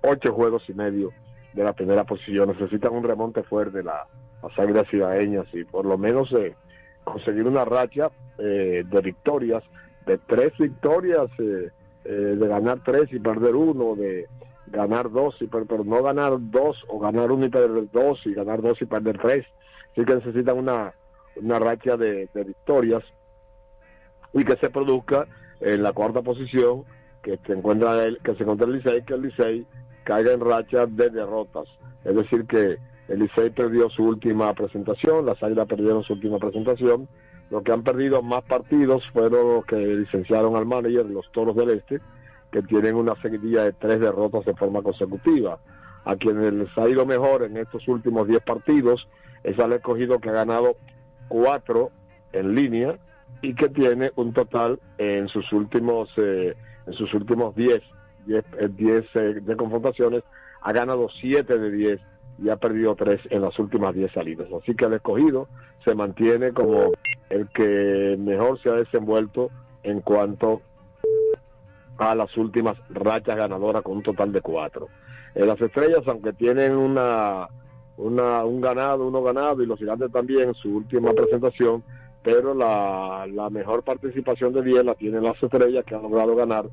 ocho juegos y medio de la primera posición. Necesitan un remonte fuerte la, las águilas ciudadeñas y por lo menos eh, conseguir una racha eh, de victorias, de tres victorias, eh, de ganar tres y perder uno, de ganar dos, y per pero no ganar dos o ganar uno y perder dos y ganar dos y perder tres. Así que necesitan una, una racha de, de victorias y que se produzca en la cuarta posición que se encuentra el, que se encuentra el Licey, que el Licey caiga en racha de derrotas. Es decir, que el Licey perdió su última presentación, las Águilas perdieron su última presentación. Los que han perdido más partidos fueron los que licenciaron al manager, los Toros del Este, que tienen una seguidilla de tres derrotas de forma consecutiva. A quienes les ha ido mejor en estos últimos 10 partidos es al escogido que ha ganado cuatro en línea y que tiene un total en sus últimos eh, en sus últimos 10 10, eh, 10 eh, de confrontaciones ha ganado 7 de 10 y ha perdido 3 en las últimas 10 salidas. Así que el escogido se mantiene como el que mejor se ha desenvuelto en cuanto a las últimas rachas ganadoras con un total de 4. Eh, las estrellas, aunque tienen una, una, un ganado, uno ganado y los gigantes también su última presentación, pero la, mejor participación de 10 la tienen las estrellas que han logrado ganar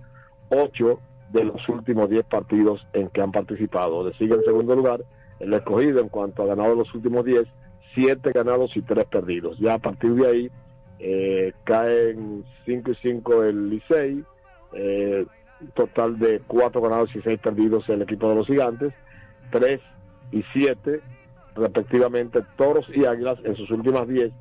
8 de los últimos 10 partidos en que han participado. Le sigue en segundo lugar el escogido en cuanto a ganado los últimos 10, 7 ganados y 3 perdidos. Ya a partir de ahí eh, caen 5 y 5 el Licey, eh, total de 4 ganados y 6 perdidos el equipo de los gigantes, 3 y 7 respectivamente Toros y Águilas en sus últimas 10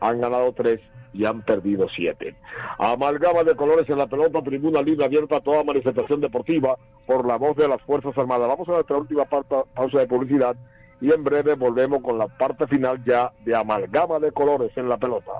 han ganado 3 y han perdido 7. Amalgama de colores en la pelota, tribuna libre abierta a toda manifestación deportiva por la voz de las Fuerzas Armadas. Vamos a nuestra última pausa de publicidad y en breve volvemos con la parte final ya de Amalgama de colores en la pelota.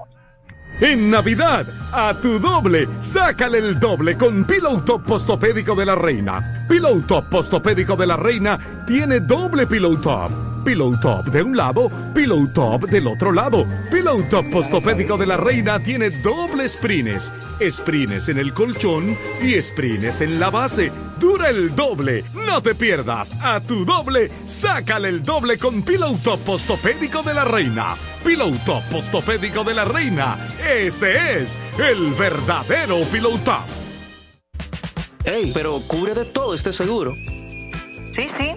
En Navidad, a tu doble, sácale el doble con Pillow Top Postopédico de la Reina. Pillow Top Postopédico de la Reina tiene doble Pillow Top. Pillow Top de un lado, Pillow Top del otro lado. Pillow Top Postopédico de la Reina tiene doble sprines. Sprines en el colchón y sprines en la base. Dura el doble. No te pierdas. A tu doble, sácale el doble con Pillow Top Postopédico de la Reina. Pillow Top Postopédico de la Reina. Ese es el verdadero Pillow Top. Ey, pero cubre de todo este seguro. Sí, sí,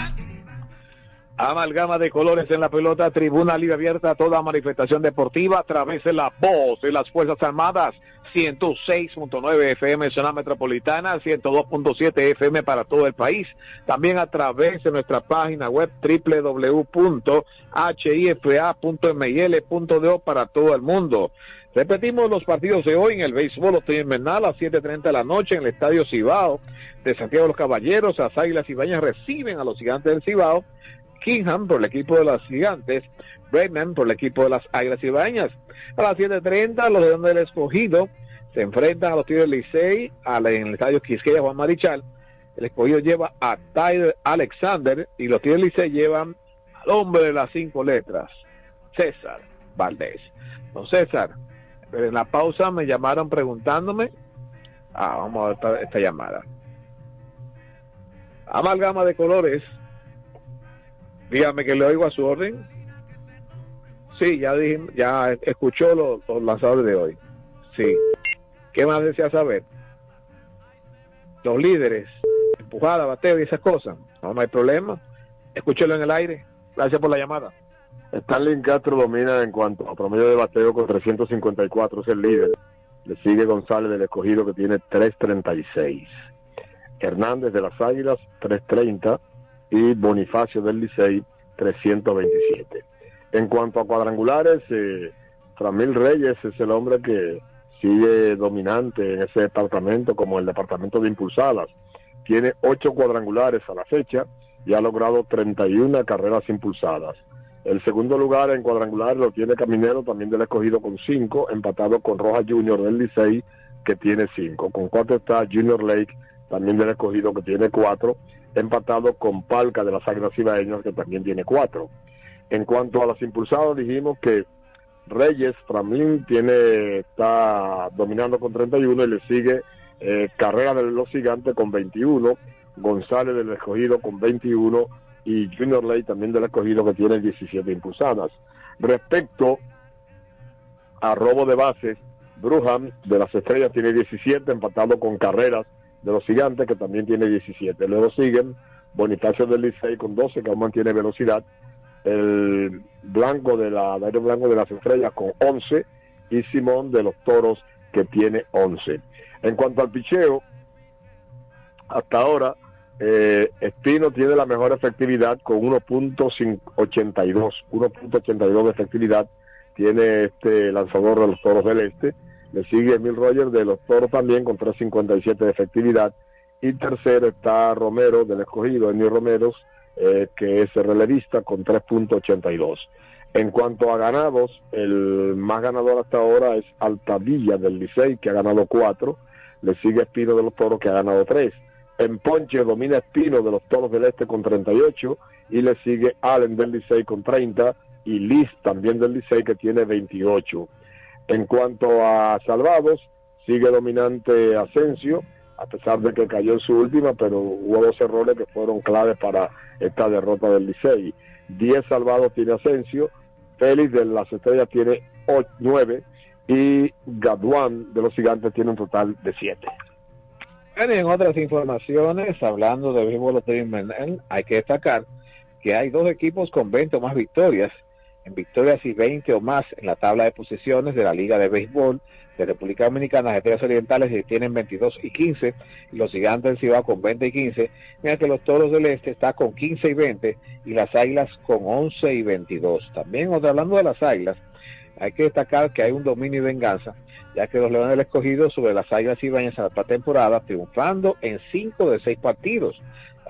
Amalgama de colores en la pelota, tribuna libre abierta a toda manifestación deportiva a través de la voz de las Fuerzas Armadas, 106.9 FM zona metropolitana, 102.7 FM para todo el país. También a través de nuestra página web www.hifa.mil.do para todo el mundo. Repetimos los partidos de hoy en el béisbol otoño invernal a las 7.30 de la noche en el Estadio Cibao de Santiago de los Caballeros. Las Águilas Ibañas reciben a los Gigantes del Cibao. Kingham por el equipo de las Gigantes, Bregman por el equipo de las Águilas Ibañas. A las 7.30 los de donde el escogido se enfrentan a los Tigres del Licey en el estadio Quisqueya Juan Marichal. El escogido lleva a Tyler Alexander y los Tigres del Licey llevan al hombre de las cinco letras, César Valdés. Don César, en la pausa me llamaron preguntándome. Ah, vamos a ver esta llamada. Amalgama de colores. Dígame que le oigo a su orden. Sí, ya dije, ya escuchó los, los lanzadores de hoy. Sí. ¿Qué más desea saber? Los líderes, empujada, bateo y esas cosas. No, no hay problema. Escúchelo en el aire. Gracias por la llamada. Stanley Castro domina en cuanto a promedio de bateo con 354, es el líder. Le sigue González del escogido que tiene 336. Hernández de las Águilas 330 y Bonifacio del Licey 327. En cuanto a cuadrangulares, eh, Framil Reyes es el hombre que sigue dominante en ese departamento como el departamento de impulsadas. Tiene ocho cuadrangulares a la fecha y ha logrado 31 carreras impulsadas. El segundo lugar en cuadrangulares lo tiene Caminero, también del escogido con cinco, empatado con Roja Junior del Licey, que tiene cinco. Con cuatro está Junior Lake, también del escogido, que tiene cuatro, empatado con Palca de las Águilas Ibaeñas, que también tiene cuatro. En cuanto a las impulsadas, dijimos que Reyes, Framlin, tiene, está dominando con 31 y le sigue eh, Carrera de los Gigantes con 21, González del escogido con 21 y Junior Ley también del escogido que tiene 17 impulsadas. Respecto a robo de bases, Bruham de las Estrellas tiene 17, empatado con Carreras de los Gigantes que también tiene 17. Luego siguen Bonifacio del Licey con 12 que aún mantiene velocidad, el Blanco de la Dario Blanco de las Estrellas con 11 y Simón de los Toros que tiene 11. En cuanto al picheo, hasta ahora eh, Espino tiene la mejor efectividad con 1.82, 1.82 de efectividad tiene este lanzador de los Toros del Este. Le sigue Emil Rogers de los Toros también con 3.57 de efectividad. Y tercero está Romero del escogido, Emil Romero, eh, que es relevista con 3.82. En cuanto a ganados, el más ganador hasta ahora es Altavilla del Licey, que ha ganado 4. Le sigue Espino de los Toros, que ha ganado 3. En Ponche domina Espino de los Toros del Este con 38 y le sigue Allen del Licey con 30 y Liz también del Licey que tiene 28. En cuanto a salvados, sigue dominante Asensio, a pesar de que cayó en su última, pero hubo dos errores que fueron claves para esta derrota del Licey. 10 salvados tiene Asensio, Félix de las Estrellas tiene 9 y Gaduán de los Gigantes tiene un total de 7. Bueno, y en otras informaciones, hablando de béisbol hay que destacar que hay dos equipos con 20 o más victorias, en victorias y 20 o más en la tabla de posiciones de la Liga de Béisbol de República Dominicana, las Estrellas Orientales tienen 22 y 15, y los Gigantes del Cibao con 20 y 15, mientras que los Toros del Este está con 15 y 20 y las Águilas con 11 y 22. También, hablando de las Águilas, hay que destacar que hay un dominio y venganza ya que los Leones del Escogido sobre las Águilas Ibañas a la temporada, triunfando en 5 de 6 partidos.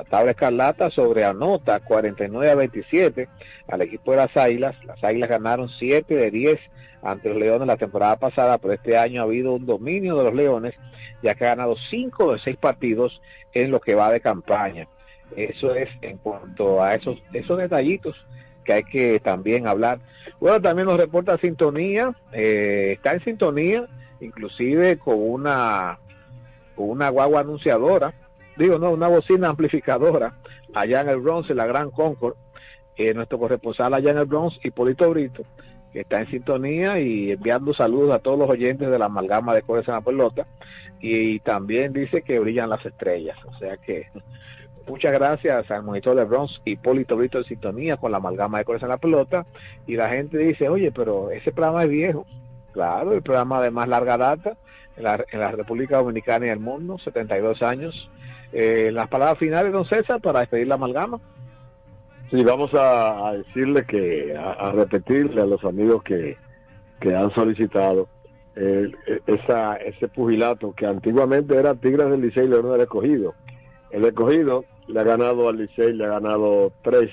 La tabla escarlata sobre anota 49 a 27 al equipo de las Águilas. Las Águilas ganaron 7 de 10 ante los Leones la temporada pasada, pero este año ha habido un dominio de los Leones, ya que ha ganado 5 de 6 partidos en lo que va de campaña. Eso es en cuanto a esos, esos detallitos que hay que también hablar. Bueno, también nos reporta sintonía, eh, está en sintonía, inclusive con una, con una guagua anunciadora, digo, no, una bocina amplificadora, allá en el Bronx, en la Gran Concord, eh, nuestro corresponsal allá en el Bronx, Hipólito Brito, que está en sintonía y enviando saludos a todos los oyentes de la amalgama de Cores en la Pelota, y también dice que brillan las estrellas, o sea que Muchas gracias al monitor de Bronx, Hipólito Brito de sintonía con la amalgama de Corazón en la pelota. Y la gente dice, oye, pero ese programa es viejo. Claro, el programa de más larga data en la, en la República Dominicana y el mundo, 72 años. Eh, las palabras finales, don César, para despedir la amalgama. Sí, vamos a, decirle que, a, a, repetirle a los amigos que, que han solicitado eh, esa, ese pugilato que antiguamente era Tigres del Licey y León del Escogido. El Escogido le ha ganado al Licey, le ha ganado tres,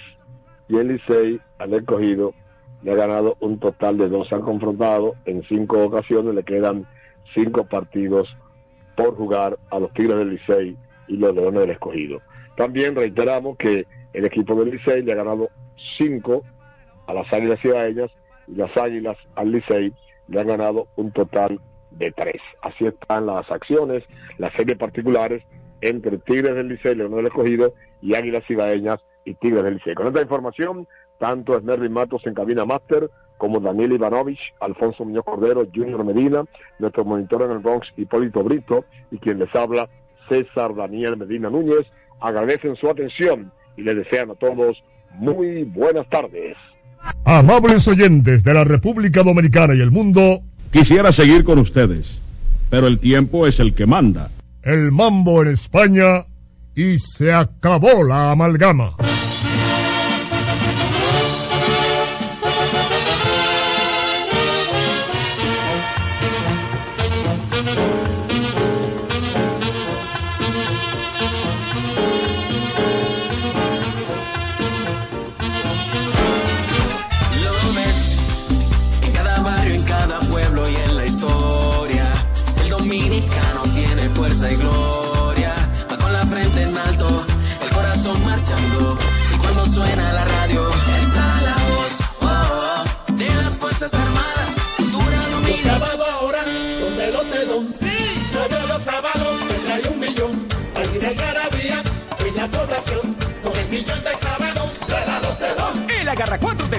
y el Licey al escogido le ha ganado un total de dos. Se han confrontado en cinco ocasiones, le quedan cinco partidos por jugar a los Tigres del Licey y los Leones del Escogido. También reiteramos que el equipo del Licey le ha ganado cinco a las Águilas Cibaeñas y las Águilas al Licey le han ganado un total de tres. Así están las acciones, las series particulares entre Tigres del Licey, León del Escogido y Águilas Cibaeñas y Tigres del Licey. Con esta información, tanto Esmervin Matos en cabina máster como Daniel Ivanovich, Alfonso Muñoz Cordero, Junior Medina, nuestro monitor en el Bronx, Hipólito Brito, y quien les habla, César Daniel Medina Núñez, agradecen su atención y les desean a todos muy buenas tardes. Amables oyentes de la República Dominicana y el mundo, quisiera seguir con ustedes, pero el tiempo es el que manda el mambo en España y se acabó la amalgama. mexicano tiene fuerza y gloria. Va con la frente en alto, el corazón marchando. Y cuando suena la radio, está la voz oh, oh, de las Fuerzas Armadas. Cultura no Los sábado ahora son de los dedón. Sí. Todos los sábados hay un millón. Aquí de Carabía, y la población. Con el millón del sábado, de la los dedón. Y la garra cuatro de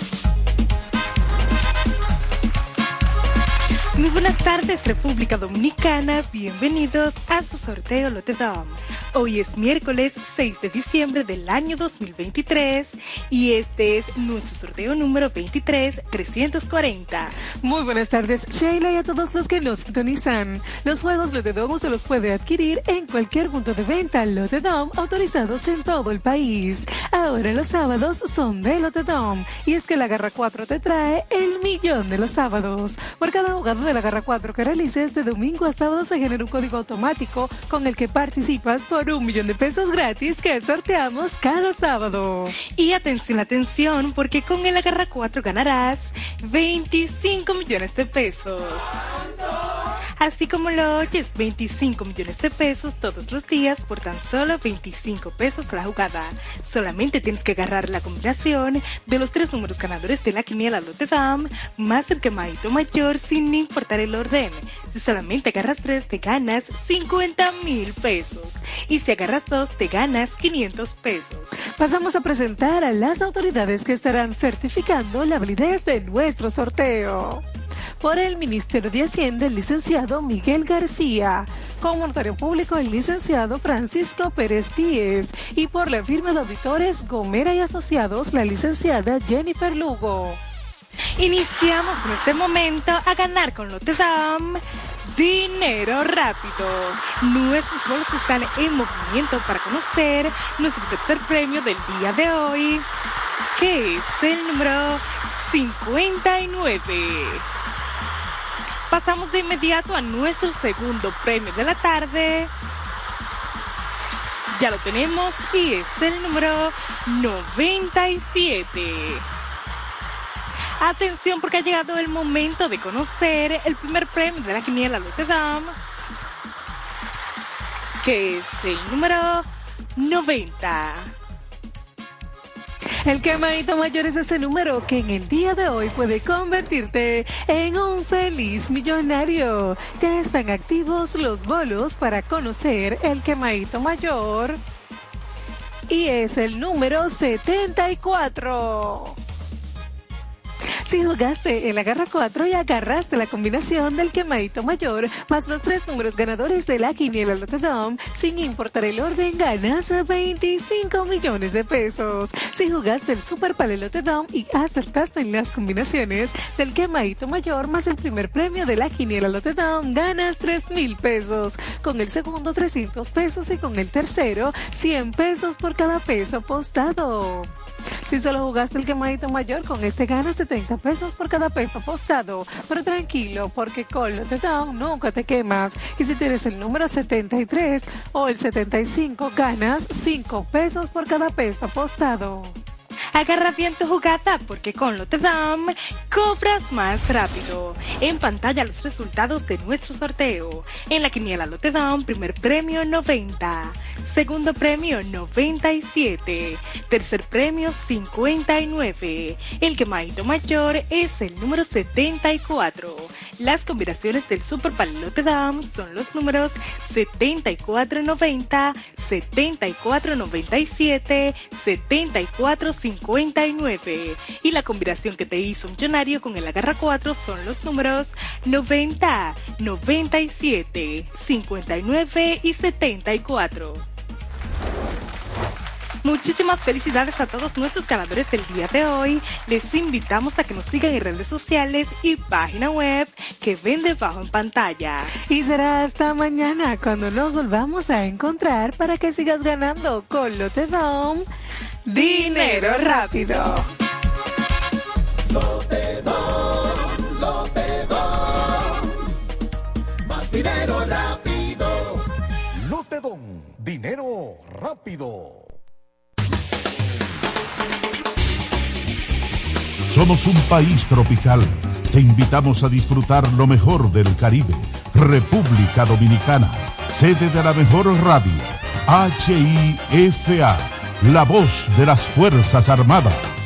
Muy buenas tardes República Dominicana, bienvenidos a su sorteo Lotedom. Hoy es miércoles 6 de diciembre del año 2023 y este es nuestro sorteo número 23-340. Muy buenas tardes Sheila y a todos los que nos sintonizan. Los juegos Lotedom se los puede adquirir en cualquier punto de venta Lotedom autorizados en todo el país. Ahora los sábados son de Lotedom y es que la Garra 4 te trae el millón de los sábados. Por cada jugada de la Garra 4 que realices de domingo a sábado se genera un código automático con el que participas por un millón de pesos gratis que sorteamos cada sábado. Y atención, atención, porque con el Agarra 4 ganarás 25 millones de pesos. Así como lo oyes, 25 millones de pesos todos los días por tan solo 25 pesos la jugada. Solamente tienes que agarrar la combinación de los tres números ganadores de la quiniela Lotte Dam más el quemadito mayor sin importar el orden. Si solamente agarras tres, te ganas 50 mil pesos. Y si agarras dos, te ganas 500 pesos. Pasamos a presentar a las autoridades que estarán certificando la validez de nuestro sorteo. Por el Ministerio de Hacienda, el licenciado Miguel García. Como notario público, el licenciado Francisco Pérez Díez. Y por la firma de auditores Gomera y Asociados, la licenciada Jennifer Lugo. Iniciamos en este momento a ganar con Lotedam dinero rápido. Nuestros bolos están en movimiento para conocer nuestro tercer premio del día de hoy, que es el número 59. Pasamos de inmediato a nuestro segundo premio de la tarde. Ya lo tenemos y es el número 97. Atención porque ha llegado el momento de conocer el primer premio de la quiniela Lotte Dam, que es el número 90. El quemadito mayor es ese número que en el día de hoy puede convertirte en un feliz millonario. Ya están activos los bolos para conocer el quemadito mayor. Y es el número 74. Si jugaste en la garra 4 y agarraste la combinación del quemadito mayor más los tres números ganadores de la quiniela Lotedom, sin importar el orden, ganas 25 millones de pesos. Si jugaste el Super Palelotedom y acertaste en las combinaciones del quemadito mayor más el primer premio de la quiniela Lotedom, ganas 3 mil pesos. Con el segundo 300 pesos y con el tercero 100 pesos por cada peso apostado. Si solo jugaste el quemadito mayor, con este ganas 70 pesos por cada peso apostado. Pero tranquilo, porque con Lotedom nunca te quemas. Y si tienes el número 73 o el 75, ganas 5 pesos por cada peso apostado. Agarra bien tu jugada porque con Lotedam cobras más rápido. En pantalla los resultados de nuestro sorteo. En la quiniela Lotedam, primer premio 90, segundo premio 97, tercer premio 59. El quemadito mayor es el número 74. Las combinaciones del Super Palelote Dam son los números 7490, 7497, 7459. Y la combinación que te hizo millonario con el agarra 4 son los números 90, 97, 59 y 74. Muchísimas felicidades a todos nuestros ganadores del día de hoy. Les invitamos a que nos sigan en redes sociales y página web que ven debajo en pantalla. Y será hasta mañana cuando nos volvamos a encontrar para que sigas ganando con Lotedom dinero rápido. Lotedom, Lotedom, más dinero rápido. Lotedom, dinero rápido. Somos un país tropical. Te invitamos a disfrutar lo mejor del Caribe. República Dominicana, sede de la mejor radio. HIFA, la voz de las Fuerzas Armadas.